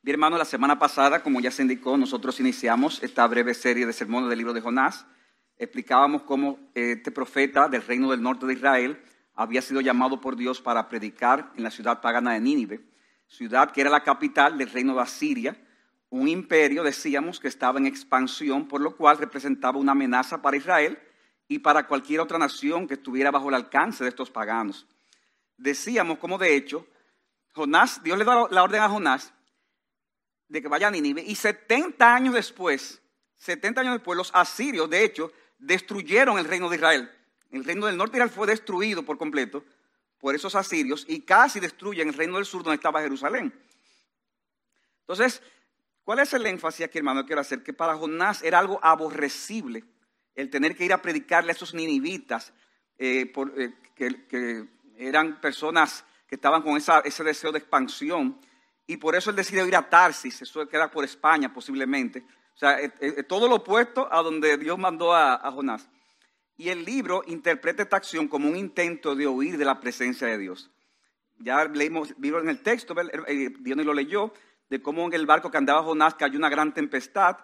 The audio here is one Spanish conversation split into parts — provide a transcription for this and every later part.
Bien, hermano, la semana pasada, como ya se indicó, nosotros iniciamos esta breve serie de sermones del libro de Jonás. Explicábamos cómo este profeta del reino del norte de Israel había sido llamado por Dios para predicar en la ciudad pagana de Nínive, ciudad que era la capital del reino de Asiria, un imperio, decíamos, que estaba en expansión, por lo cual representaba una amenaza para Israel y para cualquier otra nación que estuviera bajo el alcance de estos paganos. Decíamos como de hecho, Jonás, Dios le da la orden a Jonás de que vaya a Nínive y 70 años después, 70 años después, los asirios, de hecho, destruyeron el reino de Israel. El reino del norte de Israel fue destruido por completo por esos asirios y casi destruyen el reino del sur donde estaba Jerusalén. Entonces, ¿cuál es el énfasis aquí, hermano? Quiero hacer que para Jonás era algo aborrecible el tener que ir a predicarle a esos ninivitas, eh, eh, que, eran personas que estaban con ese deseo de expansión y por eso él decidió ir a Tarsis, eso queda por España posiblemente. O sea, todo lo opuesto a donde Dios mandó a, Jonás. Y el libro interpreta esta acción como un intento de huir de la presencia de Dios. Ya leímos, vimos en el texto, eh, Dios lo leyó, de cómo en el barco que andaba Jonás cayó una gran tempestad.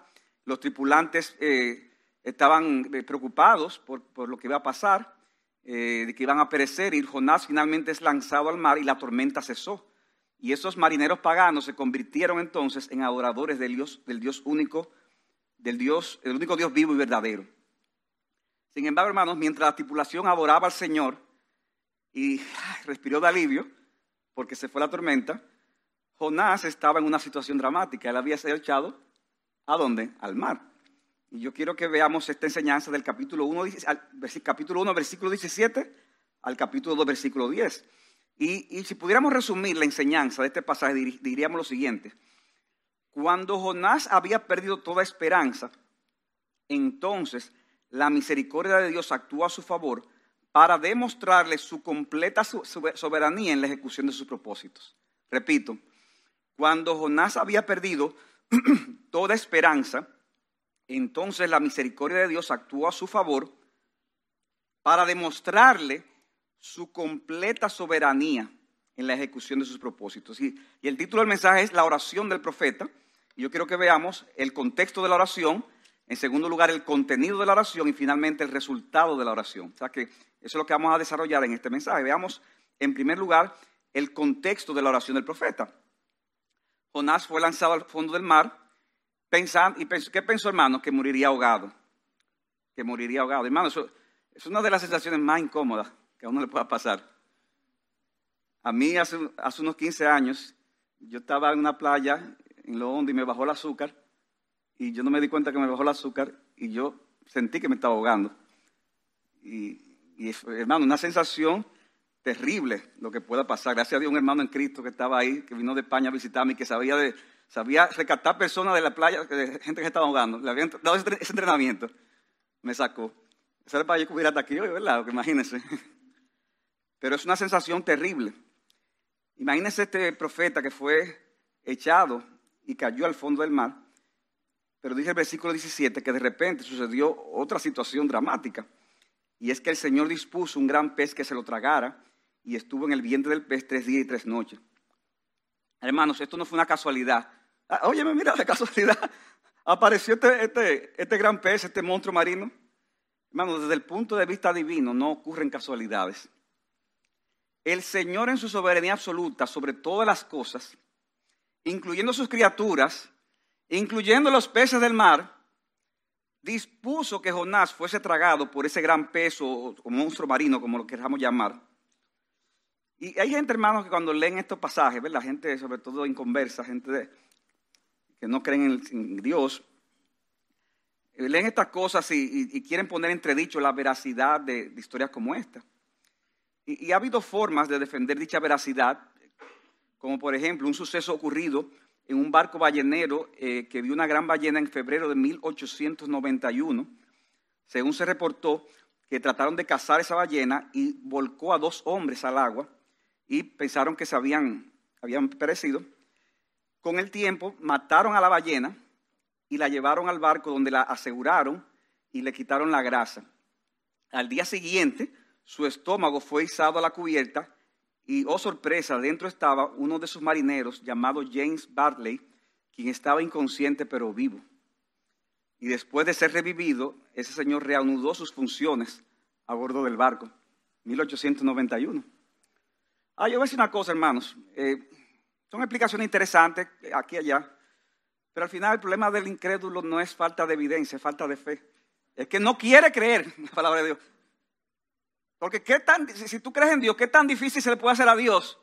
Los tripulantes eh, estaban eh, preocupados por, lo que iba a pasar, de que iban a perecer. Y Jonás finalmente es lanzado al mar y la tormenta cesó. Y esos marineros paganos se convirtieron entonces en adoradores del Dios, del Dios único, del Dios, el único Dios vivo y verdadero. Sin embargo, hermanos, mientras la tripulación adoraba al Señor y respiró de alivio, porque se fue la tormenta, Jonás estaba en una situación dramática. Él había sido echado, ¿a dónde? Al mar. Y yo quiero que veamos esta enseñanza del capítulo 1, capítulo 1 versículo 17 al capítulo 2, versículo 10. Y, si pudiéramos resumir la enseñanza de este pasaje, diríamos lo siguiente. Cuando Jonás había perdido toda esperanza, entonces la misericordia de Dios actuó a su favor para demostrarle su completa soberanía en la ejecución de sus propósitos. Repito, cuando Jonás había perdido toda esperanza, entonces la misericordia de Dios actuó a su favor para demostrarle su completa soberanía en la ejecución de sus propósitos. Y, el título del mensaje es La oración del profeta. Yo quiero que veamos el contexto de la oración, en segundo lugar el contenido de la oración y finalmente el resultado de la oración. O sea que eso es lo que vamos a desarrollar en este mensaje. Veamos en primer lugar el contexto de la oración del profeta. Jonás fue lanzado al fondo del mar pensando, y pensó, ¿qué pensó hermano? Que moriría ahogado. Que moriría ahogado. Hermano, eso es una de las sensaciones más incómodas que a uno le pueda pasar. A mí hace, unos 15 años, yo estaba en una playa en lo hondo y me bajó el azúcar y yo no me di cuenta que me bajó el azúcar y yo sentí que me estaba ahogando. Y, hermano, una sensación terrible lo que pueda pasar. Gracias a Dios un hermano en Cristo que estaba ahí, que vino de España a visitarme y que sabía, de, sabía rescatar personas de la playa, gente que estaba ahogando. Le habían dado ese, entrenamiento. Me sacó. Ese era el país que hubiera hasta aquí hoy, ¿verdad? Imagínense. Pero es una sensación terrible. Imagínense este profeta que fue echado y cayó al fondo del mar. Pero dice el versículo 17 que de repente sucedió otra situación dramática. Y es que el Señor dispuso un gran pez que se lo tragara y estuvo en el vientre del pez tres días y tres noches. Hermanos, esto no fue una casualidad. Ah, óyeme, mira, de casualidad apareció este, este, este gran pez, este monstruo marino. Hermanos, desde el punto de vista divino no ocurren casualidades el Señor en su soberanía absoluta sobre todas las cosas, incluyendo sus criaturas, incluyendo los peces del mar, dispuso que Jonás fuese tragado por ese gran peso o monstruo marino, como lo queramos llamar. Y hay gente, hermanos, que cuando leen estos pasajes, la gente sobre todo inconversa, gente que no creen en, Dios, leen estas cosas y, quieren poner entredicho la veracidad de historias como esta. Y, ha habido formas de defender dicha veracidad, como por ejemplo un suceso ocurrido en un barco ballenero eh, que vio una gran ballena en febrero de 1891. Según se reportó, que trataron de cazar esa ballena y volcó a dos hombres al agua y pensaron que se habían, habían perecido. Con el tiempo mataron a la ballena y la llevaron al barco donde la aseguraron y le quitaron la grasa. Al día siguiente, su estómago fue izado a la cubierta y, oh sorpresa, dentro estaba uno de sus marineros llamado James Bartley, quien estaba inconsciente pero vivo. Y después de ser revivido, ese señor reanudó sus funciones a bordo del barco, 1891. Ah, yo voy a decir una cosa, hermanos. Eh, son explicaciones interesantes aquí y allá, pero al final el problema del incrédulo no es falta de evidencia, es falta de fe. Es que no quiere creer la palabra de Dios. Porque ¿qué tan, si tú crees en Dios, ¿qué tan difícil se le puede hacer a Dios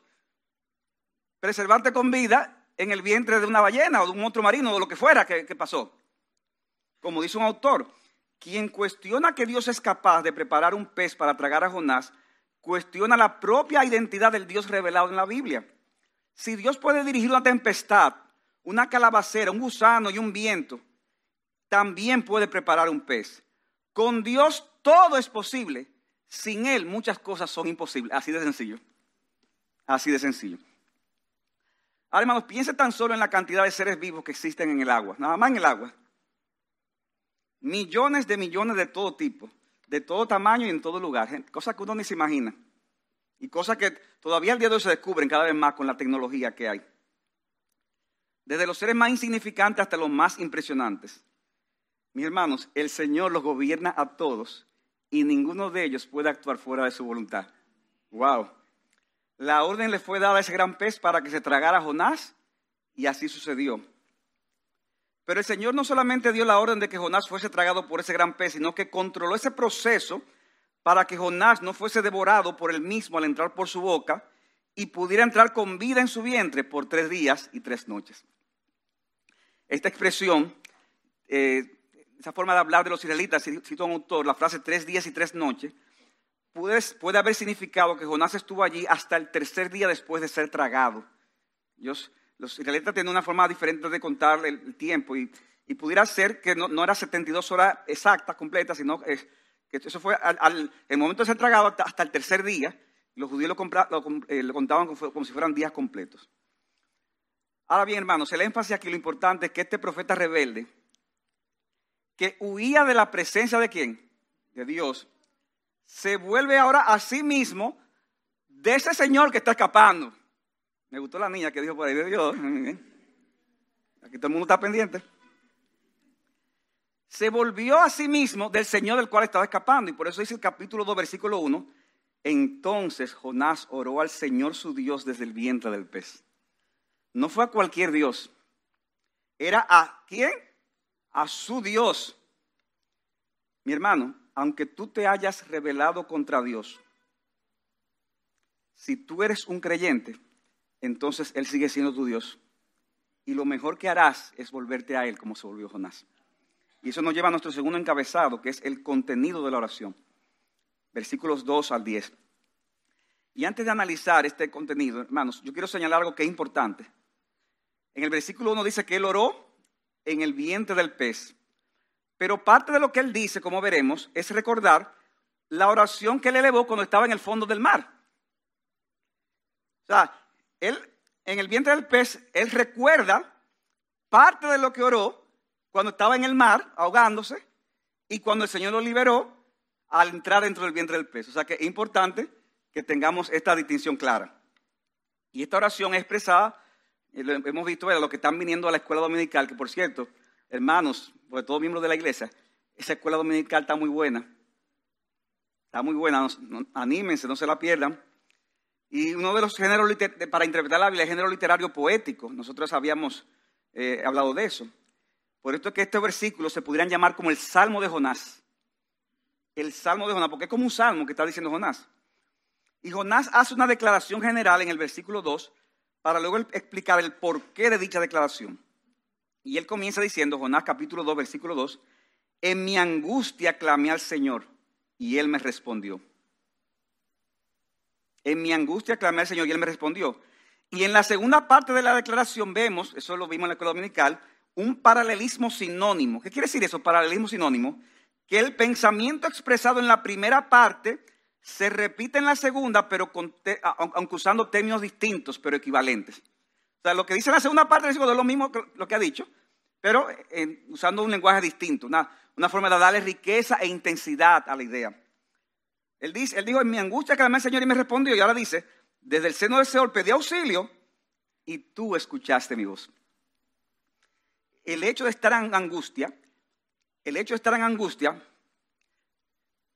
preservarte con vida en el vientre de una ballena o de un monstruo marino o lo que fuera que, que pasó? Como dice un autor, quien cuestiona que Dios es capaz de preparar un pez para tragar a Jonás, cuestiona la propia identidad del Dios revelado en la Biblia. Si Dios puede dirigir una tempestad, una calabacera, un gusano y un viento, también puede preparar un pez. Con Dios todo es posible. Sin Él muchas cosas son imposibles. Así de sencillo. Así de sencillo. Ahora, hermanos, piense tan solo en la cantidad de seres vivos que existen en el agua. Nada más en el agua. Millones de millones de todo tipo, de todo tamaño y en todo lugar. Cosas que uno ni se imagina. Y cosas que todavía el día de hoy se descubren cada vez más con la tecnología que hay. Desde los seres más insignificantes hasta los más impresionantes. Mis hermanos, el Señor los gobierna a todos y ninguno de ellos puede actuar fuera de su voluntad. Wow. La orden le fue dada a ese gran pez para que se tragara a Jonás y así sucedió. Pero el Señor no solamente dio la orden de que Jonás fuese tragado por ese gran pez, sino que controló ese proceso para que Jonás no fuese devorado por él mismo al entrar por su boca y pudiera entrar con vida en su vientre por tres días y tres noches. Esta expresión, eh, esa forma de hablar de los israelitas, cito un autor, la frase tres días y tres noches, puede, puede, haber significado que Jonás estuvo allí hasta el tercer día después de ser tragado. los israelitas tienen una forma diferente de contar el, tiempo y, pudiera ser que no, no, era 72 horas exactas, completas, sino que eso fue al, el momento de ser tragado hasta, el tercer día. Los judíos lo, eh, lo, contaban como, como si fueran días completos. Ahora bien, hermanos, el énfasis aquí, lo importante es que este profeta rebelde, que huía de la presencia de quién? De Dios, se vuelve ahora a sí mismo de ese Señor que está escapando. Me gustó la niña que dijo por ahí de Dios. Aquí todo el mundo está pendiente se volvió a sí mismo del Señor del cual estaba escapando. Y por eso dice el capítulo 2, versículo 1. Entonces Jonás oró al Señor su Dios desde el vientre del pez. No fue a cualquier Dios. Era a quién? A su Dios. Mi hermano, aunque tú te hayas rebelado contra Dios, si tú eres un creyente, entonces Él sigue siendo tu Dios. Y lo mejor que harás es volverte a Él como se volvió Jonás. Y eso nos lleva a nuestro segundo encabezado, que es el contenido de la oración. Versículos 2 al 10. Y antes de analizar este contenido, hermanos, yo quiero señalar algo que es importante. En el versículo 1 dice que él oró en el vientre del pez. Pero parte de lo que él dice, como veremos, es recordar la oración que él elevó cuando estaba en el fondo del mar. O sea, él en el vientre del pez, él recuerda parte de lo que oró cuando estaba en el mar ahogándose y cuando el Señor lo liberó al entrar dentro del vientre del pez. O sea que es importante que tengamos esta distinción clara. Y esta oración es expresada, hemos visto, a los que están viniendo a la escuela dominical, que por cierto, hermanos, sobre todo miembros de la iglesia, esa escuela dominical está muy buena. Está muy buena, anímense, no se la pierdan. Y uno de los géneros para interpretar la Biblia es el género literario poético. Nosotros habíamos eh, hablado de eso. Por esto es que estos versículos se pudieran llamar como el Salmo de Jonás. El Salmo de Jonás, porque es como un salmo que está diciendo Jonás. Y Jonás hace una declaración general en el versículo 2 para luego explicar el porqué de dicha declaración. Y él comienza diciendo, Jonás capítulo 2, versículo 2, en mi angustia clamé al Señor y él me respondió. En mi angustia clamé al Señor y él me respondió. Y en la segunda parte de la declaración vemos, eso lo vimos en la escuela dominical, un paralelismo sinónimo. ¿Qué quiere decir eso, paralelismo sinónimo? Que el pensamiento expresado en la primera parte se repite en la segunda, pero aunque usando términos distintos, pero equivalentes. O sea, lo que dice en la segunda parte es lo mismo que lo que ha dicho, pero eh, usando un lenguaje distinto, una, una, forma de darle riqueza e intensidad a la idea. Él, dice, él dijo, en mi angustia clamé al Señor y me respondió, y ahora dice, desde el seno del Señor pedí auxilio y tú escuchaste mi voz. el hecho de estar en angustia, el hecho de estar en angustia,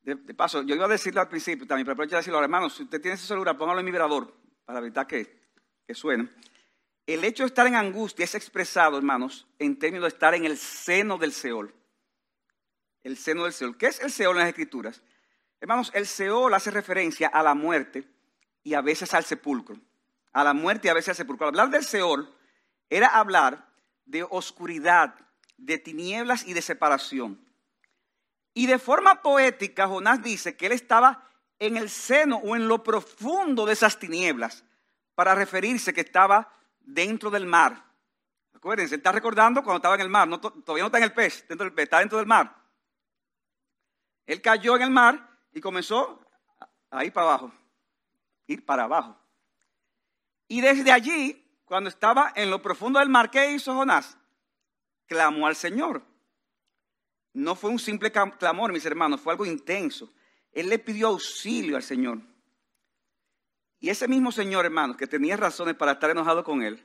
de, paso, yo iba a decirlo al principio también, pero aprovecho de decirlo, hermanos, si usted tiene ese celular, póngalo en vibrador para evitar que, que suene. El hecho de estar en angustia es expresado, hermanos, en términos de estar en el seno del Seol. El seno del Seol. ¿Qué es el Seol en las Escrituras? Hermanos, el Seol hace referencia a la muerte y a veces al sepulcro. A la muerte y a veces al sepulcro. Hablar del Seol era hablar de oscuridad, de tinieblas y de separación. Y de forma poética, Jonás dice que él estaba en el seno o en lo profundo de esas tinieblas, para referirse que estaba dentro del mar. Acuérdense, está recordando cuando estaba en el mar, todavía no está en el pez, dentro del pez, está dentro del mar. Él cayó en el mar y comenzó a ir para abajo, ir para abajo. Y desde allí cuando estaba en lo profundo del mar, ¿qué hizo Jonás? Clamó al Señor. No fue un simple clamor, mis hermanos, fue algo intenso. Él le pidió auxilio al Señor. Y ese mismo Señor, hermanos, que tenía razones para estar enojado con él,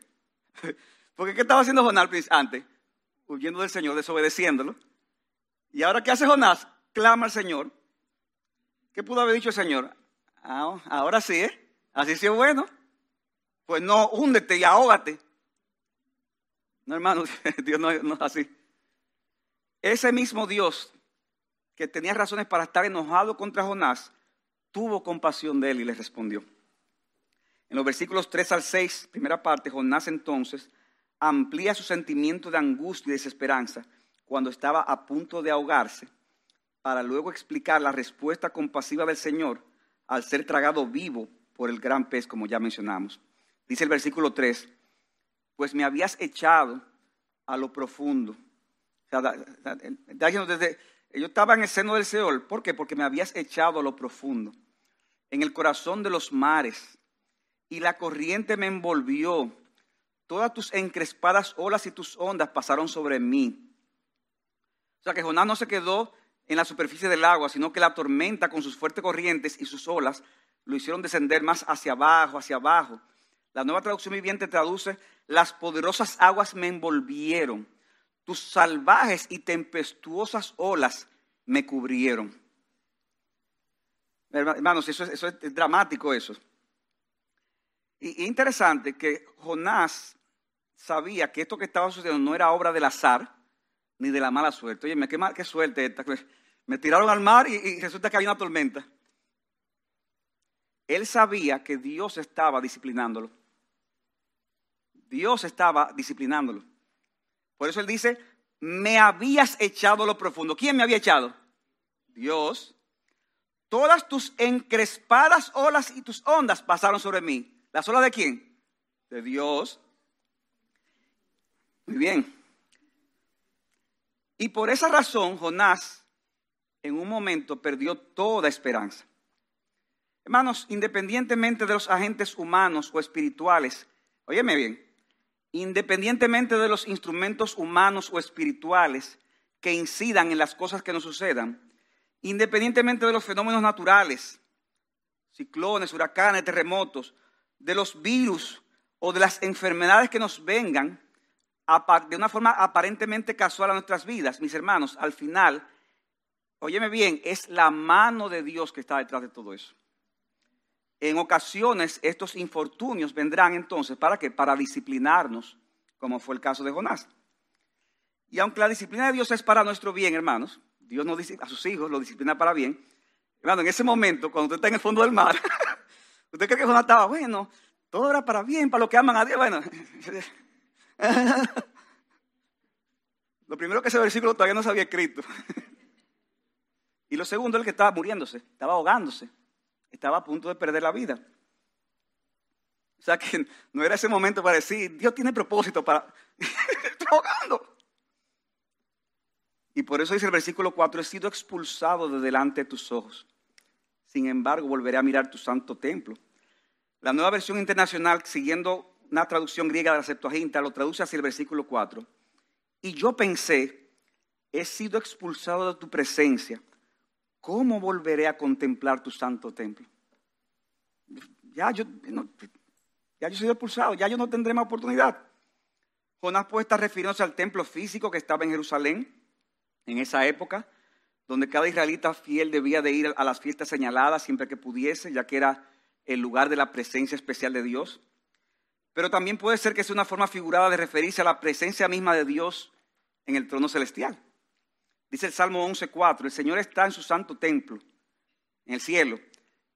porque ¿qué estaba haciendo Jonás antes? Huyendo del Señor, desobedeciéndolo. Y ahora, ¿qué hace Jonás? Clama al Señor. ¿Qué pudo haber dicho el Señor? Ah, ahora sí, ¿eh? Así sí es bueno pues no, húndete y ahógate. No, hermano, Dios no es así. Ese mismo Dios que tenía razones para estar enojado contra Jonás, tuvo compasión de él y le respondió. En los versículos 3 al 6, primera parte, Jonás entonces amplía su sentimiento de angustia y desesperanza cuando estaba a punto de ahogarse, para luego explicar la respuesta compasiva del Señor al ser tragado vivo por el gran pez, como ya mencionamos. Dice el versículo 3, pues me habías echado a lo profundo. O desde, yo estaba en el seno del Seol. ¿Por qué? Porque me habías echado a lo profundo, en el corazón de los mares, y la corriente me envolvió. Todas tus encrespadas olas y tus ondas pasaron sobre mí. O sea que Jonás no se quedó en la superficie del agua, sino que la tormenta con sus fuertes corrientes y sus olas lo hicieron descender más hacia abajo, hacia abajo. La nueva traducción viviente traduce, las poderosas aguas me envolvieron, tus salvajes y tempestuosas olas me cubrieron. Hermanos, eso es, dramático eso. Y, interesante que Jonás sabía que esto que estaba sucediendo no era obra del azar ni de la mala suerte. Oye, qué, qué suerte esta. Me tiraron al mar y, y resulta que había una tormenta. Él sabía que Dios estaba disciplinándolo. Dios estaba disciplinándolo. Por eso él dice, me habías echado lo profundo. ¿Quién me había echado? Dios. Todas tus encrespadas olas y tus ondas pasaron sobre mí. ¿Las olas de quién? De Dios. Muy bien. Y por esa razón Jonás en un momento perdió toda esperanza. Hermanos, independientemente de los agentes humanos o espirituales, óyeme bien, independientemente de los instrumentos humanos o espirituales que incidan en las cosas que nos sucedan, independientemente de los fenómenos naturales, ciclones, huracanes, terremotos, de los virus o de las enfermedades que nos vengan de una forma aparentemente casual a nuestras vidas, mis hermanos, al final, óyeme bien, es la mano de Dios que está detrás de todo eso. En ocasiones estos infortunios vendrán entonces, ¿para qué? Para disciplinarnos, como fue el caso de Jonás. Y aunque la disciplina de Dios es para nuestro bien, hermanos, Dios nos dice a sus hijos lo disciplina para bien. Hermano, en ese momento, cuando usted está en el fondo del mar, usted cree que Jonás estaba bueno, todo era para bien, para los que aman a Dios. Bueno, lo primero que ese versículo todavía no se había escrito. y lo segundo, el que estaba muriéndose, estaba ahogándose estaba a punto de perder la vida. O sea que no era ese momento para decir, Dios tiene propósito para... Estoy ahogando. Y por eso dice el versículo 4, he sido expulsado de delante de tus ojos. Sin embargo, volveré a mirar tu santo templo. La nueva versión internacional, siguiendo una traducción griega de la Septuaginta, lo traduce hacia el versículo 4. Y yo pensé, he sido expulsado de tu presencia ¿cómo volveré a contemplar tu santo templo? Ya yo, ya yo soy expulsado, ya yo no tendré más oportunidad. Jonás puede estar refiriéndose al templo físico que estaba en Jerusalén en esa época, donde cada israelita fiel debía de ir a las fiestas señaladas siempre que pudiese, ya que era el lugar de la presencia especial de Dios. Pero también puede ser que sea una forma figurada de referirse a la presencia misma de Dios en el trono celestial. Dice el Salmo 11.4, el Señor está en su santo templo, en el cielo.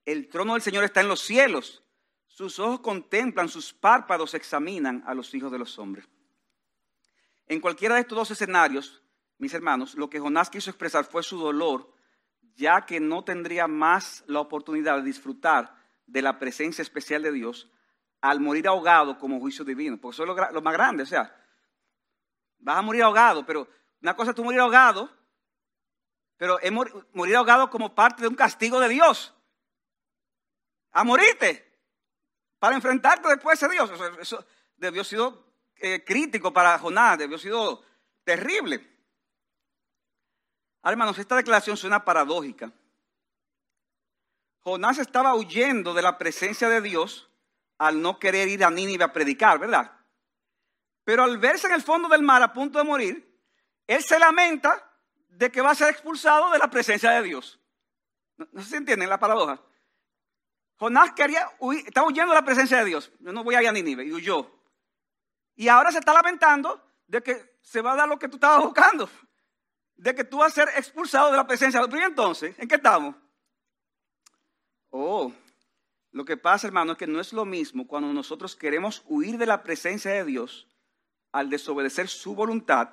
El trono del Señor está en los cielos. Sus ojos contemplan, sus párpados examinan a los hijos de los hombres. En cualquiera de estos dos escenarios, mis hermanos, lo que Jonás quiso expresar fue su dolor, ya que no tendría más la oportunidad de disfrutar de la presencia especial de Dios al morir ahogado como juicio divino. Porque eso es lo, más grande, o sea, vas a morir ahogado, pero una cosa es tú morir ahogado, pero es morir ahogado como parte de un castigo de Dios. A morirte para enfrentarte después a Dios. Eso, debió sido eh, crítico para Jonás, debió sido terrible. Hermanos, esta declaración suena paradójica. Jonás estaba huyendo de la presencia de Dios al no querer ir a Nínive a predicar, ¿verdad? Pero al verse en el fondo del mar a punto de morir, él se lamenta de que va a ser expulsado de la presencia de Dios. No, sé si entienden la paradoja. Jonás quería huir, estaba huyendo de la presencia de Dios. Yo no voy a ir a Nínive y huyó. Y ahora se está lamentando de que se va a dar lo que tú estabas buscando. De que tú vas a ser expulsado de la presencia. de Dios. Pero entonces, ¿en qué estamos? Oh, lo que pasa, hermano, es que no es lo mismo cuando nosotros queremos huir de la presencia de Dios al desobedecer su voluntad,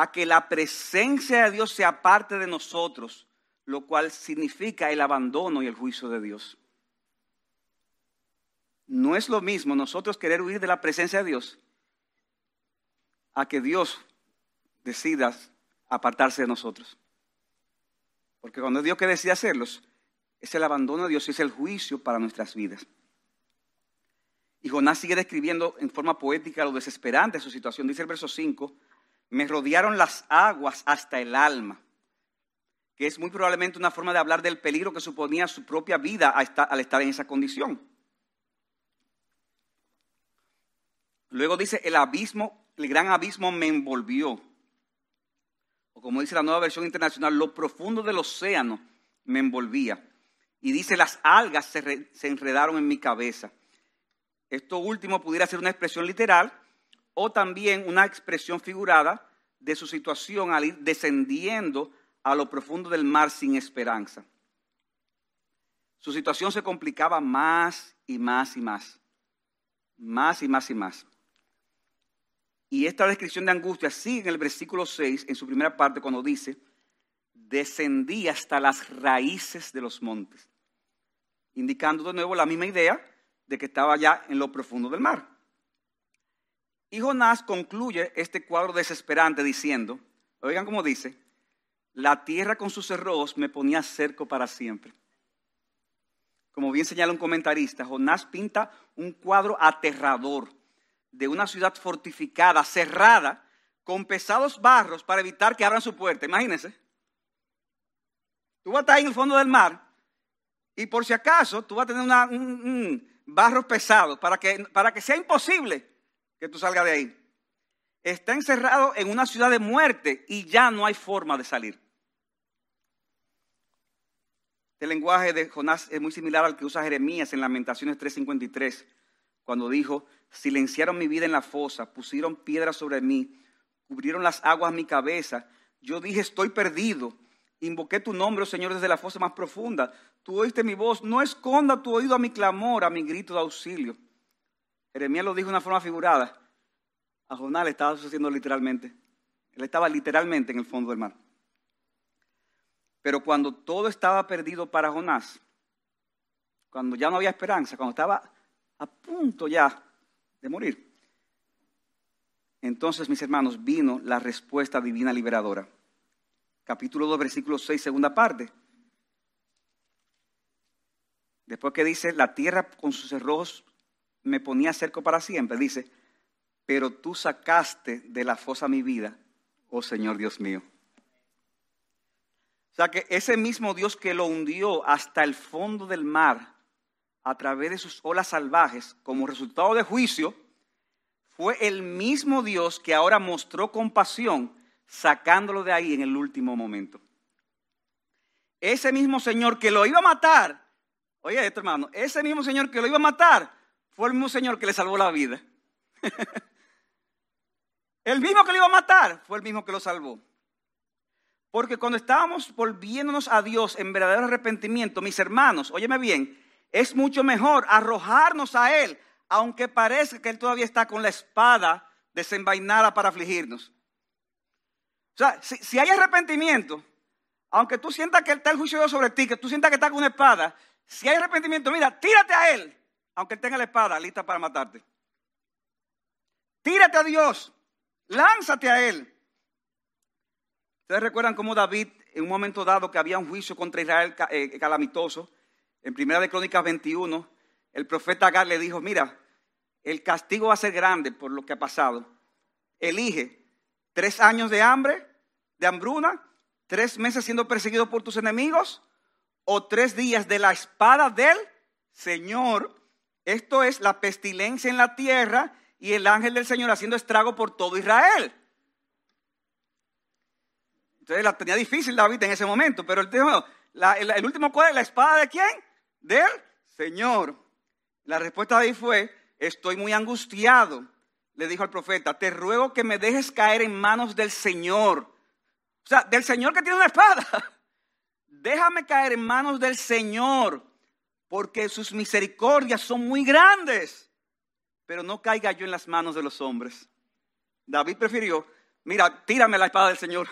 a que la presencia de Dios sea parte de nosotros, lo cual significa el abandono y el juicio de Dios. No es lo mismo nosotros querer huir de la presencia de Dios a que Dios decida apartarse de nosotros. Porque cuando es Dios que decide hacerlos, es el abandono de Dios y es el juicio para nuestras vidas. Y Jonás sigue describiendo en forma poética lo desesperante de su situación. Dice el verso 5, me rodearon las aguas hasta el alma, que es muy probablemente una forma de hablar del peligro que suponía su propia vida al estar en esa condición. Luego dice, el abismo el gran abismo me envolvió. O como dice la nueva versión internacional, lo profundo del océano me envolvía. Y dice, las algas se, se enredaron en mi cabeza. Esto último pudiera ser una expresión literal o también una expresión figurada de su situación al ir descendiendo a lo profundo del mar sin esperanza. Su situación se complicaba más y más y más. Más y más y más. Y esta descripción de angustia sigue en el versículo 6, en su primera parte, cuando dice, descendí hasta las raíces de los montes, indicando de nuevo la misma idea de que estaba ya en lo profundo del mar. Y Jonás concluye este cuadro desesperante diciendo, oigan cómo dice, la tierra con sus cerrojos me ponía cerco para siempre. Como bien señala un comentarista, Jonás pinta un cuadro aterrador de una ciudad fortificada, cerrada, con pesados barros para evitar que abran su puerta. Imagínense. Tú vas a estar en el fondo del mar y por si acaso tú vas a tener un, barro pesado para que, para que sea imposible que tú salgas de ahí. Está encerrado en una ciudad de muerte y ya no hay forma de salir. El lenguaje de Jonás es muy similar al que usa Jeremías en Lamentaciones 3:53, cuando dijo, silenciaron mi vida en la fosa, pusieron piedras sobre mí, cubrieron las aguas mi cabeza. Yo dije, estoy perdido. Invoqué tu nombre, oh Señor, desde la fosa más profunda. Tú oíste mi voz, no esconda tu oído a mi clamor, a mi grito de auxilio. Jeremías lo dijo de una forma figurada. A Jonás le estaba sucediendo literalmente. Él estaba literalmente en el fondo del mar. Pero cuando todo estaba perdido para Jonás, cuando ya no había esperanza, cuando estaba a punto ya de morir. Entonces, mis hermanos, vino la respuesta divina liberadora. Capítulo 2, versículo 6, segunda parte. Después que dice, la tierra con sus cerrojos me ponía cerco para siempre, dice, pero tú sacaste de la fosa mi vida, oh Señor Dios mío. O sea que ese mismo Dios que lo hundió hasta el fondo del mar, a través de sus olas salvajes como resultado de juicio, fue el mismo Dios que ahora mostró compasión sacándolo de ahí en el último momento. Ese mismo Señor que lo iba a matar, oye esto hermano, ese mismo Señor que lo iba a matar fue el mismo Señor que le salvó la vida. el mismo que lo iba a matar fue el mismo que lo salvó. Porque cuando estábamos volviéndonos a Dios en verdadero arrepentimiento, mis hermanos, óyeme bien, es mucho mejor arrojarnos a Él, aunque parezca que Él todavía está con la espada desenvainada para afligirnos. O sea, si, hay arrepentimiento, aunque tú sientas que está el juicio de Dios sobre ti, que tú sientas que está con una espada, si hay arrepentimiento, mira, tírate a Él, aunque tenga la espada lista para matarte. Tírate a Dios, lánzate a Él. Ustedes recuerdan cómo David, en un momento dado que había un juicio contra Israel eh, calamitoso, en Primera de Crónicas 21, el profeta Agar le dijo, mira, el castigo va a ser grande por lo que ha pasado. Elige tres años de hambre, de hambruna, tres meses siendo perseguido por tus enemigos o tres días de la espada del Señor. Esto es la pestilencia en la tierra y el ángel del Señor haciendo estrago por todo Israel. Entonces la tenía difícil David en ese momento, pero el, último cuál es la espada de quién? Del Señor. La respuesta de ahí fue, estoy muy angustiado. Le dijo al profeta, te ruego que me dejes caer en manos del Señor. O sea, del Señor que tiene una espada. Déjame caer en manos del Señor, porque sus misericordias son muy grandes. Pero no caiga yo en las manos de los hombres. David prefirió, mira, tírame la espada del Señor,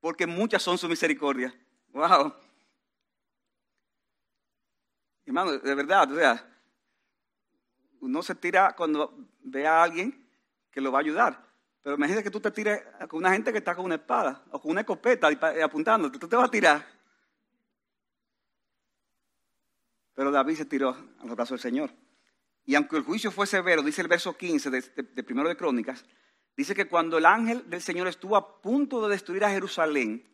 porque muchas son sus misericordias. Wow. Hermano, de verdad, o sea, uno se tira cuando ve a alguien que lo va a ayudar. Pero imagínate que tú te tires con una gente que está con una espada o con una escopeta apuntando, tú te vas a tirar. Pero David se tiró a los del Señor. Y aunque el juicio fue severo, dice el verso 15 de, de Primero de Crónicas, dice que cuando el ángel del Señor estuvo a punto de destruir a Jerusalén,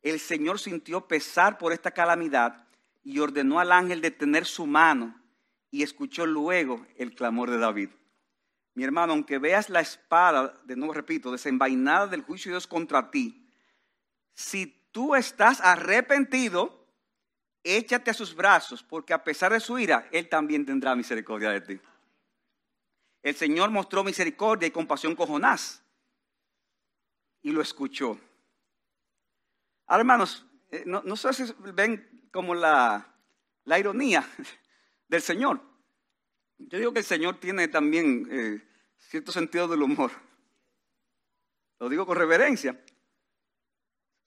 el Señor sintió pesar por esta calamidad y ordenó al ángel detener su mano y escuchó luego el clamor de David. Mi hermano, aunque veas la espada, de nuevo repito, desenvainada del juicio de Dios contra ti, si tú estás arrepentido, échate a sus brazos, porque a pesar de su ira, Él también tendrá misericordia de ti. El Señor mostró misericordia y compasión con Jonás y lo escuchó. Ahora, hermanos, eh, no, sé si ven como la, ironía del Señor. Yo digo que el Señor tiene también eh, cierto sentido del humor. Lo digo con reverencia.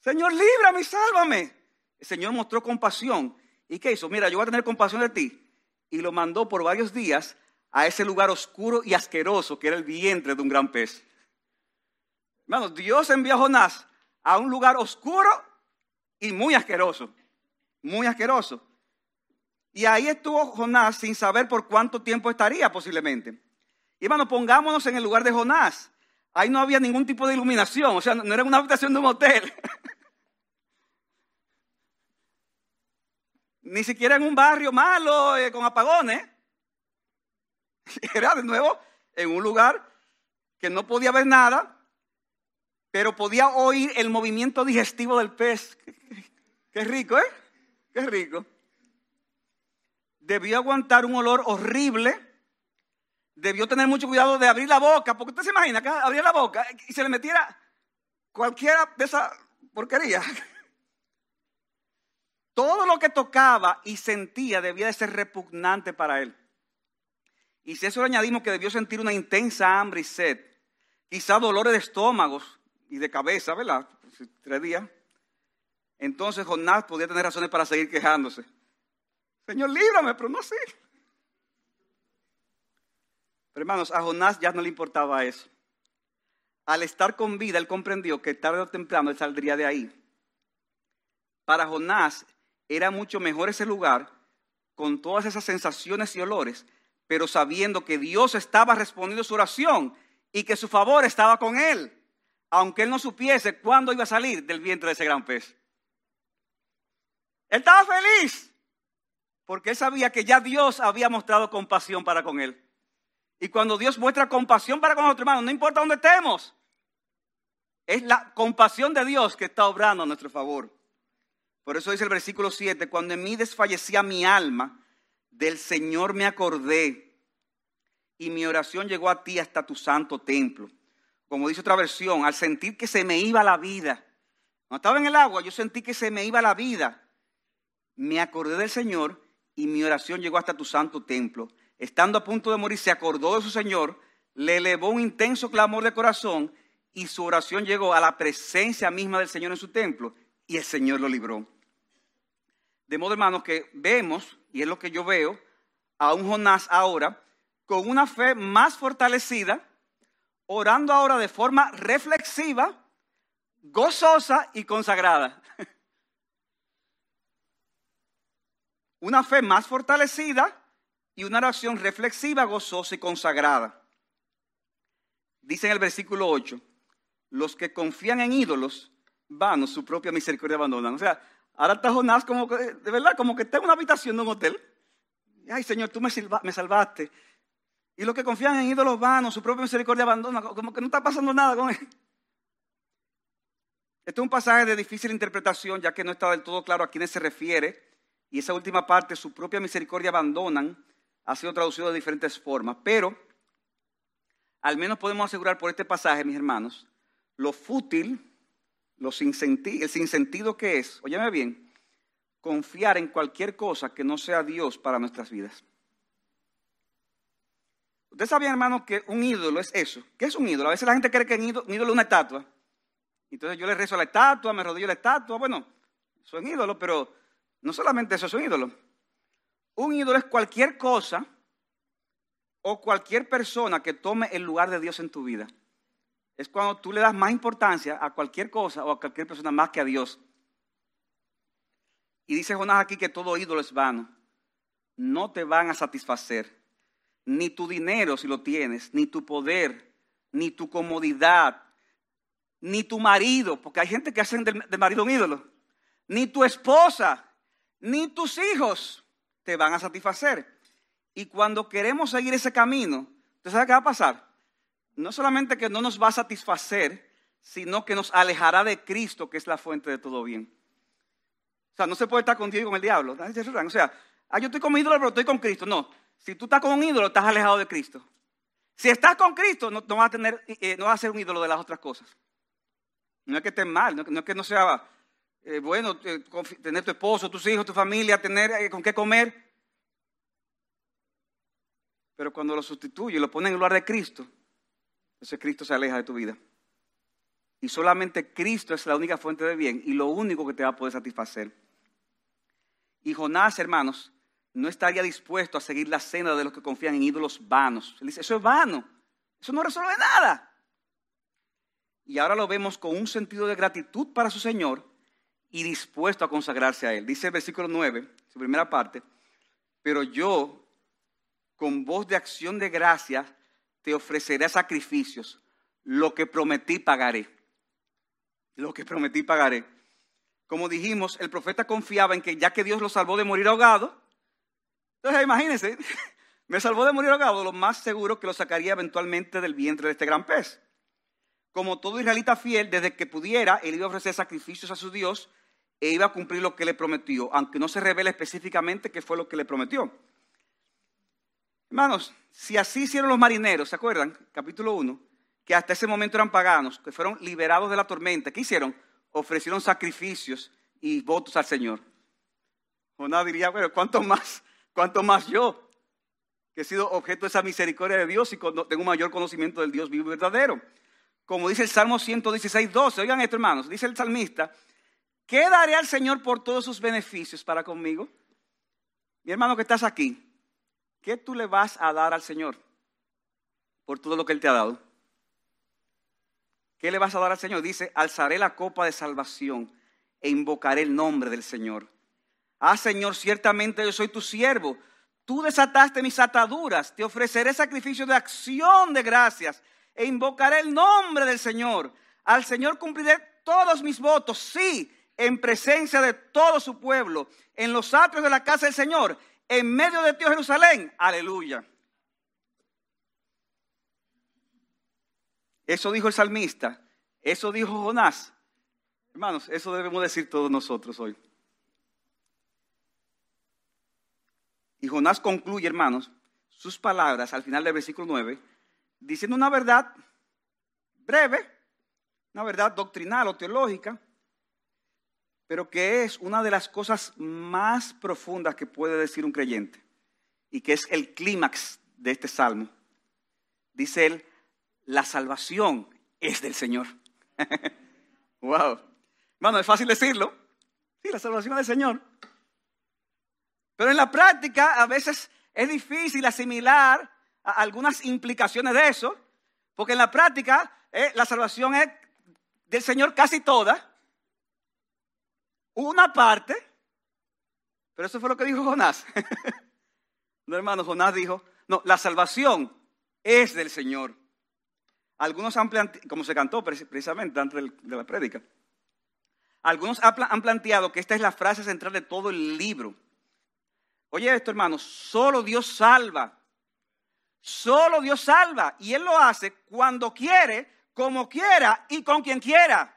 Señor, líbrame y sálvame. El Señor mostró compasión. ¿Y qué hizo? Mira, yo voy a tener compasión de ti. Y lo mandó por varios días a ese lugar oscuro y asqueroso que era el vientre de un gran pez. Hermanos, Dios envió a Jonás a un lugar oscuro y muy asqueroso muy asqueroso. Y ahí estuvo Jonás sin saber por cuánto tiempo estaría posiblemente. Y bueno, pongámonos en el lugar de Jonás. Ahí no había ningún tipo de iluminación, o sea, no era una habitación de un hotel. Ni siquiera en un barrio malo eh, con apagones. Era de nuevo en un lugar que no podía ver nada, pero podía oír el movimiento digestivo del pez. Qué rico, ¿eh? Qué rico. Debió aguantar un olor horrible. Debió tener mucho cuidado de abrir la boca, porque usted se imagina que abría la boca y se le metiera cualquiera de esas porquerías. Todo lo que tocaba y sentía debía de ser repugnante para él. Y si eso le añadimos que debió sentir una intensa hambre y sed, quizá dolores de estómagos y de cabeza, ¿verdad? Tres días. Entonces Jonás podía tener razones para seguir quejándose. Señor, líbrame, pero no sé. Pero hermanos, a Jonás ya no le importaba eso. Al estar con vida, él comprendió que tarde o temprano él saldría de ahí. Para Jonás era mucho mejor ese lugar con todas esas sensaciones y olores, pero sabiendo que Dios estaba respondiendo su oración y que su favor estaba con él, aunque él no supiese cuándo iba a salir del vientre de ese gran pez. Él estaba feliz porque él sabía que ya Dios había mostrado compasión para con él. Y cuando Dios muestra compasión para con nosotros, hermanos, no importa dónde estemos, es la compasión de Dios que está obrando a nuestro favor. Por eso dice el versículo 7, cuando en mí desfallecía mi alma, del Señor me acordé y mi oración llegó a ti hasta tu santo templo. Como dice otra versión, al sentir que se me iba la vida, cuando estaba en el agua, yo sentí que se me iba la vida. Me acordé del Señor y mi oración llegó hasta tu santo templo. Estando a punto de morir, se acordó de su Señor, le elevó un intenso clamor de corazón y su oración llegó a la presencia misma del Señor en su templo y el Señor lo libró. De modo, hermanos, que vemos, y es lo que yo veo, a un Jonás ahora con una fe más fortalecida, orando ahora de forma reflexiva, gozosa y consagrada. Una fe más fortalecida y una oración reflexiva, gozosa y consagrada. Dice en el versículo 8, los que confían en ídolos, vanos, su propia misericordia abandonan. O sea, ahora está Jonás como que, de verdad, como que está en una habitación de un hotel. Ay, Señor, tú me, salvaste. Y los que confían en ídolos vanos, su propia misericordia abandonan, como que no está pasando nada con él. Este es un pasaje de difícil interpretación, ya que no está del todo claro a quiénes se refiere. Y esa última parte, su propia misericordia abandonan, ha sido traducido de diferentes formas. Pero, al menos podemos asegurar por este pasaje, mis hermanos, lo fútil, lo sin el sinsentido que es, óyeme bien, confiar en cualquier cosa que no sea Dios para nuestras vidas. Ustedes sabían, hermano, que un ídolo es eso. ¿Qué es un ídolo? A veces la gente cree que un ídolo es una estatua. Entonces yo le rezo a la estatua, me rodillo a la estatua. Bueno, son ídolos, pero no solamente eso es un ídolo. Un ídolo es cualquier cosa o cualquier persona que tome el lugar de Dios en tu vida es cuando tú le das más importancia a cualquier cosa o a cualquier persona más que a Dios. Y dice Jonás aquí que todo ídolo es vano. No te van a satisfacer. Ni tu dinero si lo tienes, ni tu poder, ni tu comodidad, ni tu marido, porque hay gente que hacen del, marido un ídolo, ni tu esposa, ni tus hijos te van a satisfacer. Y cuando queremos seguir ese camino, ¿usted sabe qué va a pasar? No solamente que no nos va a satisfacer, sino que nos alejará de Cristo, que es la fuente de todo bien. O sea, no se puede estar con Dios y con el diablo. O sea, ah, yo estoy con mi ídolo, pero estoy con Cristo. No, si tú estás con un ídolo, estás alejado de Cristo. Si estás con Cristo, no, vas a tener, eh, no vas a ser un ídolo de las otras cosas. No es que estés mal, no, es que no sea eh, bueno eh, tener tu esposo, tus hijos, tu familia, tener con qué comer. Pero cuando lo sustituye lo pone en lugar de Cristo, entonces Cristo se aleja de tu vida. Y solamente Cristo es la única fuente de bien y lo único que te va a poder satisfacer. Y Jonás, hermanos, no estaría dispuesto a seguir la senda de los que confían en ídolos vanos. Él dice, eso es vano, eso no resuelve nada. Y ahora lo vemos con un sentido de gratitud para su Señor y dispuesto a consagrarse a Él. Dice el versículo 9, su primera parte, pero yo, con voz de acción de gracia, te ofreceré sacrificios. Lo que prometí pagaré. Lo que prometí pagaré. Como dijimos, el profeta confiaba en que ya que Dios lo salvó de morir ahogado, entonces imagínense, me salvó de morir ahogado, lo más seguro que lo sacaría eventualmente del vientre de este gran pez. Como todo israelita fiel, desde que pudiera, él iba a ofrecer sacrificios a su Dios e iba a cumplir lo que le prometió, aunque no se revela específicamente qué fue lo que le prometió. Hermanos, si así hicieron los marineros, ¿se acuerdan? Capítulo 1, que hasta ese momento eran paganos, que fueron liberados de la tormenta, ¿qué hicieron? Ofrecieron sacrificios y votos al Señor. Jonás diría, bueno, ¿cuánto más? ¿Cuánto más yo? Que he sido objeto de esa misericordia de Dios y tengo un mayor conocimiento del Dios vivo y verdadero. Como dice el Salmo 116, 12. Oigan esto, hermanos. Dice el salmista, ¿qué daré al Señor por todos sus beneficios para conmigo? Mi hermano que estás aquí, ¿qué tú le vas a dar al Señor por todo lo que Él te ha dado? ¿Qué le vas a dar al Señor? Dice, alzaré la copa de salvación e invocaré el nombre del Señor. Ah, Señor, ciertamente yo soy tu siervo. Tú desataste mis ataduras. Te ofreceré sacrificio de acción de gracias e invocaré el nombre del Señor. Al Señor cumpliré todos mis votos, sí, en presencia de todo su pueblo, en los atrios de la casa del Señor en medio de ti, Jerusalén. Aleluya. Eso dijo el salmista. Eso dijo Jonás. Hermanos, eso debemos decir todos nosotros hoy. Y Jonás concluye, hermanos, sus palabras al final del versículo 9, diciendo una verdad breve, una verdad doctrinal o teológica, pero que es una de las cosas más profundas que puede decir un creyente y que es el clímax de este salmo. Dice él, la salvación es del Señor. wow. Bueno, es fácil decirlo. Sí, la salvación es del Señor. Pero en la práctica a veces es difícil asimilar algunas implicaciones de eso, porque en la práctica eh, la salvación es del Señor casi toda, una parte, pero eso fue lo que dijo Jonás. no, hermano, Jonás dijo, no, la salvación es del Señor. Algunos han planteado, como se cantó precisamente antes de la prédica, algunos han planteado que esta es la frase central de todo el libro. Oye esto, hermano, solo Dios salva. Solo Dios salva. Y Él lo hace cuando quiere, como quiera y con quien quiera.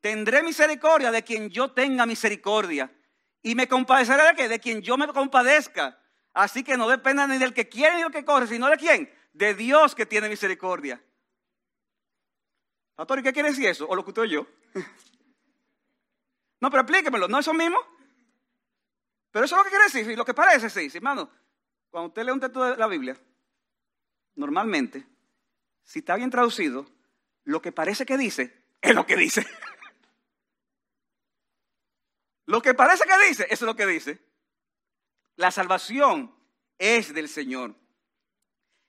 Tendré misericordia de quien yo tenga misericordia. Y me compadeceré de, qué? de quien yo me compadezca. Así que no dependa ni del que quiere ni del que corre, sino de quién? De Dios que tiene misericordia. Pastor, ¿y qué quiere decir eso? ¿O lo que yo? No, pero explíquemelo, ¿no es eso mismo? Pero eso es lo que quiere decir, lo que parece, sí, hermano. Cuando usted lee un texto de la Biblia, normalmente, si está bien traducido, lo que parece que dice es lo que dice. Lo que parece que dice, eso es lo que dice. La salvación es del Señor.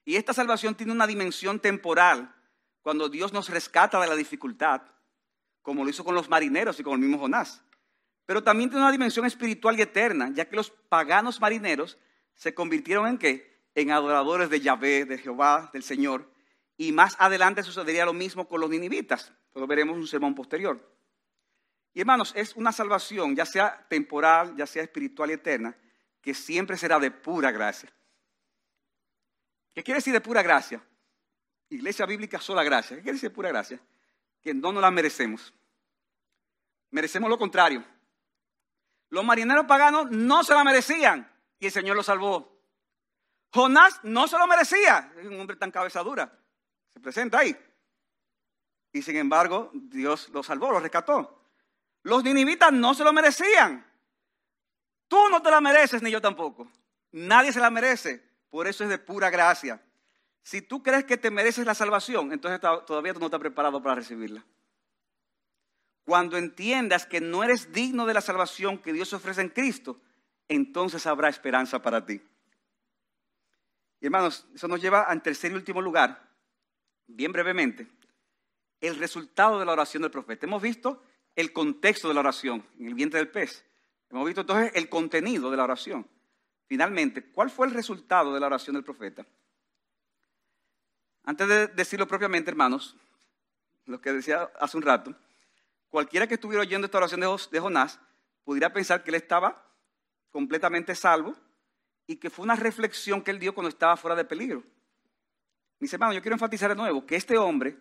Y esta salvación tiene una dimensión temporal cuando Dios nos rescata de la dificultad, como lo hizo con los marineros y con el mismo Jonás. Pero también tiene una dimensión espiritual y eterna, ya que los paganos marineros se convirtieron en qué? En adoradores de Yahvé, de Jehová, del Señor. Y más adelante sucedería lo mismo con los ninivitas. Lo veremos en un sermón posterior. Y hermanos, es una salvación, ya sea temporal, ya sea espiritual y eterna, que siempre será de pura gracia. ¿Qué quiere decir de pura gracia? Iglesia bíblica sola gracia. ¿Qué quiere decir de pura gracia? Que no nos la merecemos. Merecemos lo contrario. Los marineros paganos no se la merecían y el Señor los salvó. Jonás no se lo merecía. Es un hombre tan cabezadura. Se presenta ahí. Y sin embargo, Dios lo salvó, lo rescató. Los ninivitas no se lo merecían. Tú no te la mereces, ni yo tampoco. Nadie se la merece. Por eso es de pura gracia. Si tú crees que te mereces la salvación, entonces todavía tú no estás preparado para recibirla. Cuando entiendas que no eres digno de la salvación que Dios ofrece en Cristo, entonces habrá esperanza para ti. Y hermanos, eso nos lleva al tercer y último lugar, bien brevemente, el resultado de la oración del profeta. Hemos visto el contexto de la oración en el vientre del pez. Hemos visto entonces el contenido de la oración. Finalmente, ¿cuál fue el resultado de la oración del profeta? Antes de decirlo propiamente, hermanos, lo que decía hace un rato, cualquiera que estuviera oyendo esta oración de Jonás pudiera pensar que él estaba completamente salvo y que fue una reflexión que él dio cuando estaba fuera de peligro. Mis hermanos, yo quiero enfatizar de nuevo que este hombre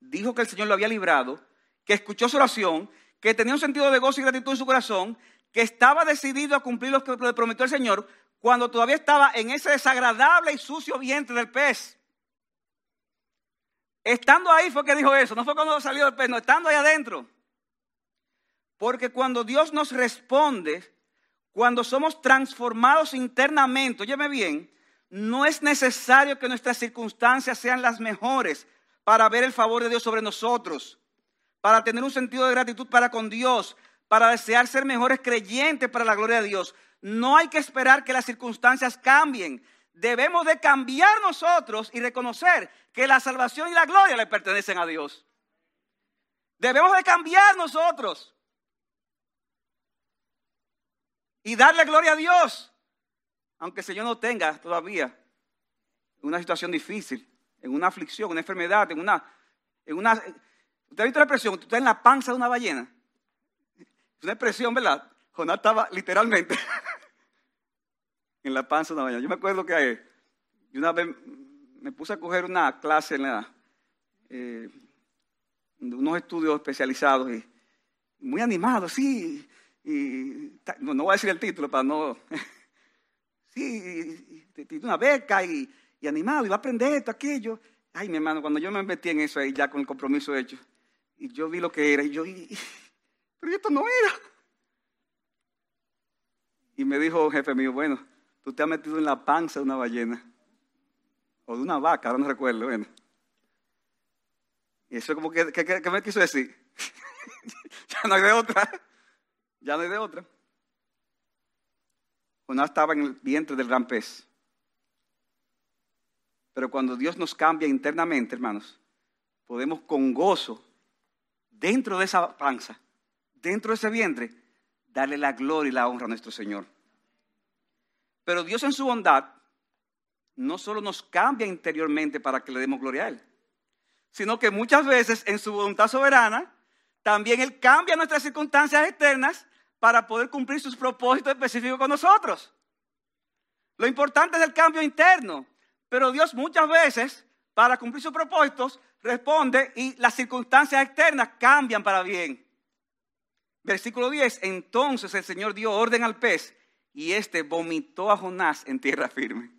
dijo que el Señor lo había librado que escuchó su oración, que tenía un sentido de gozo y gratitud en su corazón, que estaba decidido a cumplir lo que le prometió el Señor, cuando todavía estaba en ese desagradable y sucio vientre del pez. Estando ahí fue que dijo eso, no fue cuando salió del pez, no, estando ahí adentro. Porque cuando Dios nos responde, cuando somos transformados internamente, óyeme bien, no es necesario que nuestras circunstancias sean las mejores para ver el favor de Dios sobre nosotros para tener un sentido de gratitud para con Dios, para desear ser mejores creyentes para la gloria de Dios. No hay que esperar que las circunstancias cambien. Debemos de cambiar nosotros y reconocer que la salvación y la gloria le pertenecen a Dios. Debemos de cambiar nosotros y darle gloria a Dios, aunque el Señor no tenga todavía una situación difícil, en una aflicción, una enfermedad, en una, en una ¿Usted ha visto la expresión? Tú estás en la panza de una ballena. Es una expresión, ¿verdad? Jonás estaba literalmente en la panza de una ballena. Yo me acuerdo que una vez me puse a coger una clase en la, eh, unos estudios especializados y muy animado, sí, y no, voy a decir el título para no, sí, tiene una beca y animado, y va a aprender esto, aquello. Ay, mi hermano, cuando yo me metí en eso ahí ya con el compromiso hecho, y yo vi lo que era, y yo, pero esto no era. Y me dijo jefe mío, bueno, tú te has metido en la panza de una ballena, o de una vaca, ahora no recuerdo, bueno. Y eso como que, ¿qué me quiso decir? ya no hay de otra, ya no hay de otra. Jonás estaba en el vientre del gran pez. Pero cuando Dios nos cambia internamente, hermanos, podemos con gozo, dentro de esa panza, dentro de ese vientre, darle la gloria y la honra a nuestro Señor. Pero Dios en su bondad no solo nos cambia interiormente para que le demos gloria a Él, sino que muchas veces en su voluntad soberana, también Él cambia nuestras circunstancias externas para poder cumplir sus propósitos específicos con nosotros. Lo importante es el cambio interno, pero Dios muchas veces, para cumplir sus propósitos, responde y las circunstancias externas cambian para bien. Versículo 10, entonces el Señor dio orden al pez y éste vomitó a Jonás en tierra firme.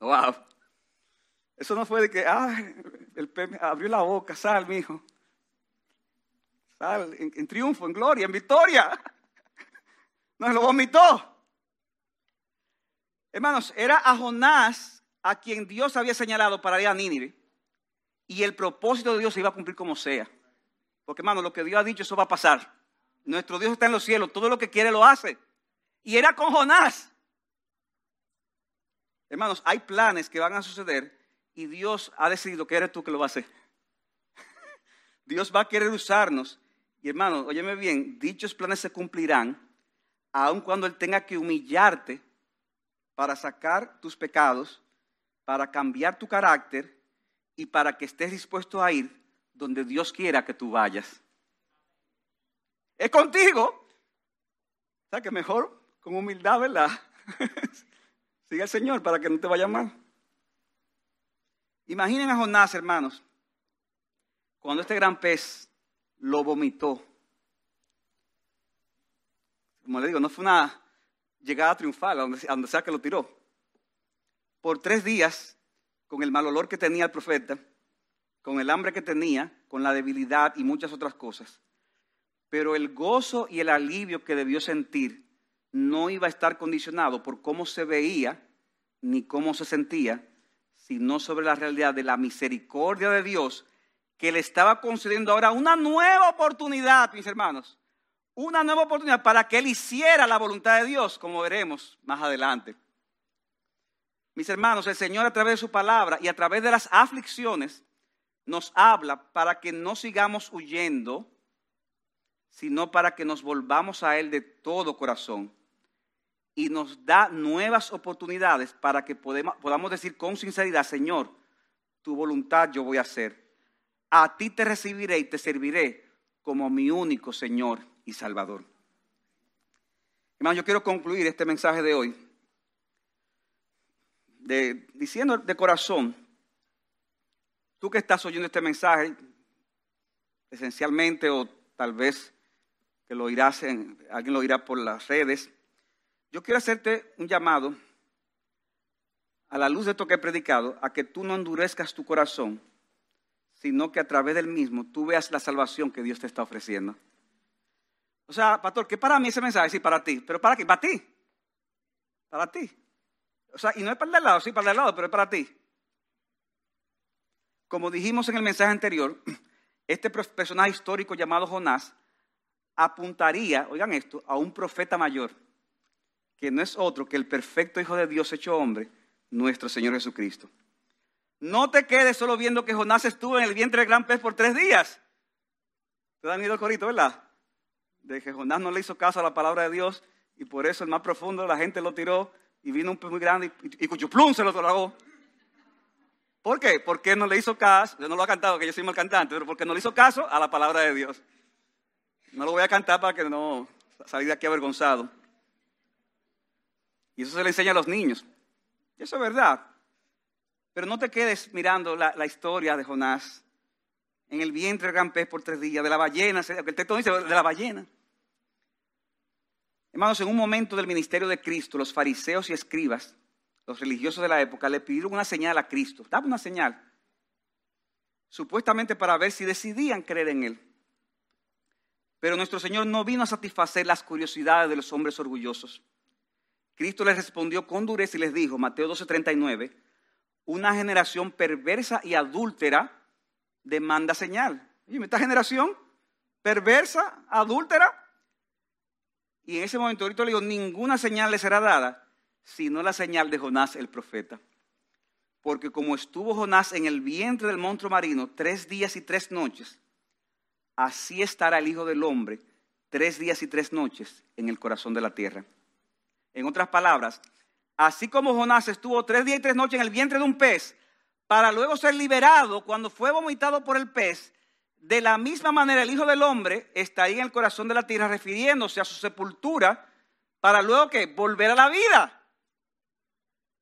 Wow. Eso no fue de que, ah, el pez abrió la boca, sal, mi hijo. Sal, en, triunfo, en gloria, en victoria. No, lo vomitó. Hermanos, era a Jonás a quien Dios había señalado para ir a Nínive. Y el propósito de Dios se iba a cumplir como sea. Porque, hermano, lo que Dios ha dicho, eso va a pasar. Nuestro Dios está en los cielos, todo lo que quiere lo hace. Y era con Jonás. Hermanos, hay planes que van a suceder y Dios ha decidido que eres tú que lo va a hacer. Dios va a querer usarnos. Y hermano, óyeme bien, dichos planes se cumplirán aun cuando Él tenga que humillarte para sacar tus pecados, para cambiar tu carácter y para que estés dispuesto a ir donde Dios quiera que tú vayas. Es contigo. O sea que mejor con humildad, ¿verdad? Sigue al Señor para que no te vaya mal. Imaginen a Jonás, hermanos, cuando este gran pez lo vomitó. Como le digo, no fue una llegada triunfal a donde, sea que lo tiró. Por tres días, con el mal olor que tenía el profeta, con el hambre que tenía, con la debilidad y muchas otras cosas. Pero el gozo y el alivio que debió sentir no iba a estar condicionado por cómo se veía ni cómo se sentía, sino sobre la realidad de la misericordia de Dios que le estaba concediendo ahora una nueva oportunidad, mis hermanos, una nueva oportunidad para que él hiciera la voluntad de Dios, como veremos más adelante. Mis hermanos, el Señor a través de su palabra y a través de las aflicciones nos habla para que no sigamos huyendo, sino para que nos volvamos a Él de todo corazón y nos da nuevas oportunidades para que podamos decir con sinceridad, Señor, tu voluntad yo voy a hacer. A ti te recibiré y te serviré como mi único Señor y Salvador. Hermano, yo quiero concluir este mensaje de hoy de, diciendo de corazón, tú que estás oyendo este mensaje, esencialmente o tal vez que lo alguien lo oirá por las redes, yo quiero hacerte un llamado a la luz de esto que he predicado, a que tú no endurezcas tu corazón, sino que a través del mismo tú veas la salvación que Dios te está ofreciendo. O sea, pastor, ¿qué para mí ese mensaje? Sí, para ti. ¿Pero para qué? Para ti. Para ti. O sea, y no es para el del lado, sí, para el lado, pero es para ti. Como dijimos en el mensaje anterior, este personaje histórico llamado Jonás apuntaría, oigan esto, a un profeta mayor que no es otro que el perfecto Hijo de Dios hecho hombre, nuestro Señor Jesucristo. No te quedes solo viendo que Jonás estuvo en el vientre del gran pez por tres días. Te dan miedo el corito, ¿verdad? De que Jonás no le hizo caso a la palabra de Dios y por eso el más profundo la gente lo tiró y vino un pez muy grande y, Cuchuplum se lo tragó. ¿Por qué? Porque no le hizo caso, yo no lo he cantado, que yo soy mal cantante, pero porque no le hizo caso a la palabra de Dios. No lo voy a cantar para que no salga de aquí avergonzado. Y eso se le enseña a los niños. Y eso es verdad. Pero no te quedes mirando la, la historia de Jonás en el vientre del gran pez por tres días, de la ballena, el texto dice de la ballena. Hermanos, en un momento del ministerio de Cristo, los fariseos y escribas, los religiosos de la época, le pidieron una señal a Cristo. Dame una señal. Supuestamente para ver si decidían creer en Él. Pero nuestro Señor no vino a satisfacer las curiosidades de los hombres orgullosos. Cristo les respondió con dureza y les dijo, Mateo 12:39, una generación perversa y adúltera demanda señal. Y esta generación perversa, adúltera. Y en ese momento ahorita le digo, ninguna señal le será dada, sino la señal de Jonás el profeta. Porque como estuvo Jonás en el vientre del monstruo marino tres días y tres noches, así estará el Hijo del Hombre tres días y tres noches en el corazón de la tierra. En otras palabras, así como Jonás estuvo tres días y tres noches en el vientre de un pez, para luego ser liberado cuando fue vomitado por el pez, de la misma manera el Hijo del Hombre estaría en el corazón de la tierra refiriéndose a su sepultura para luego que volver a la vida.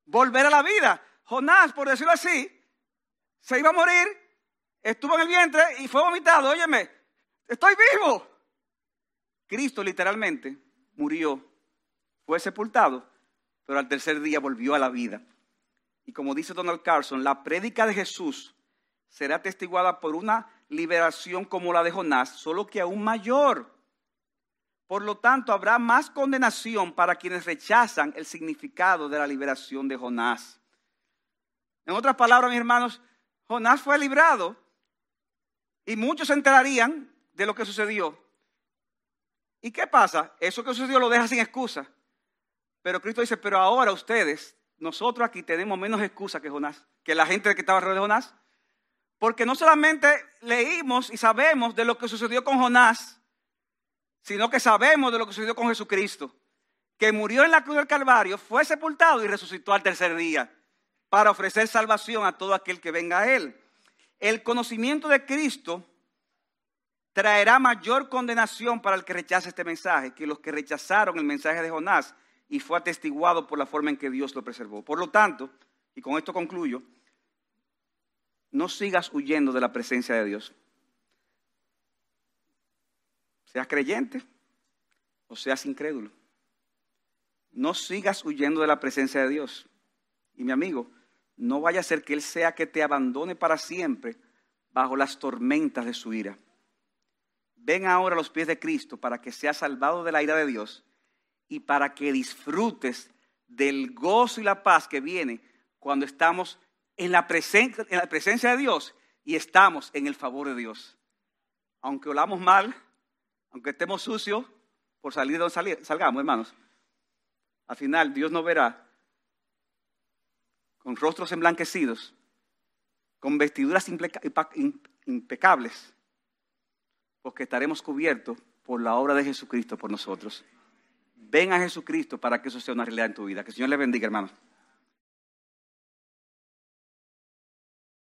Volver a la vida. Jonás, por decirlo así, se iba a morir, estuvo en el vientre y fue vomitado. Óyeme, estoy vivo. Cristo literalmente murió, fue sepultado, pero al tercer día volvió a la vida. Y como dice Donald Carson, la prédica de Jesús será testiguada por una liberación como la de Jonás, solo que aún mayor. Por lo tanto, habrá más condenación para quienes rechazan el significado de la liberación de Jonás. En otras palabras, mis hermanos, Jonás fue librado y muchos se enterarían de lo que sucedió. ¿Y qué pasa? Eso que sucedió lo deja sin excusa. Pero Cristo dice, pero ahora ustedes nosotros aquí tenemos menos excusa que Jonás, que la gente que estaba alrededor de Jonás. Porque no solamente leímos y sabemos de lo que sucedió con Jonás, sino que sabemos de lo que sucedió con Jesucristo, que murió en la cruz del Calvario, fue sepultado y resucitó al tercer día para ofrecer salvación a todo aquel que venga a Él. El conocimiento de Cristo traerá mayor condenación para el que rechace este mensaje que los que rechazaron el mensaje de Jonás y fue atestiguado por la forma en que Dios lo preservó. Por lo tanto, y con esto concluyo, no sigas huyendo de la presencia de Dios. Seas creyente o seas incrédulo. No sigas huyendo de la presencia de Dios. Y mi amigo, no vaya a ser que Él sea que te abandone para siempre bajo las tormentas de su ira. Ven ahora a los pies de Cristo para que seas salvado de la ira de Dios y para que disfrutes del gozo y la paz que viene cuando estamos en la, presencia, en la presencia de Dios y estamos en el favor de Dios. Aunque olamos mal, aunque estemos sucios, por salir de donde salgamos, hermanos. Al final Dios nos verá con rostros emblanquecidos, con vestiduras impecables, porque estaremos cubiertos por la obra de Jesucristo por nosotros. Ven a Jesucristo para que eso sea una realidad en tu vida. Que el Señor le bendiga, hermano.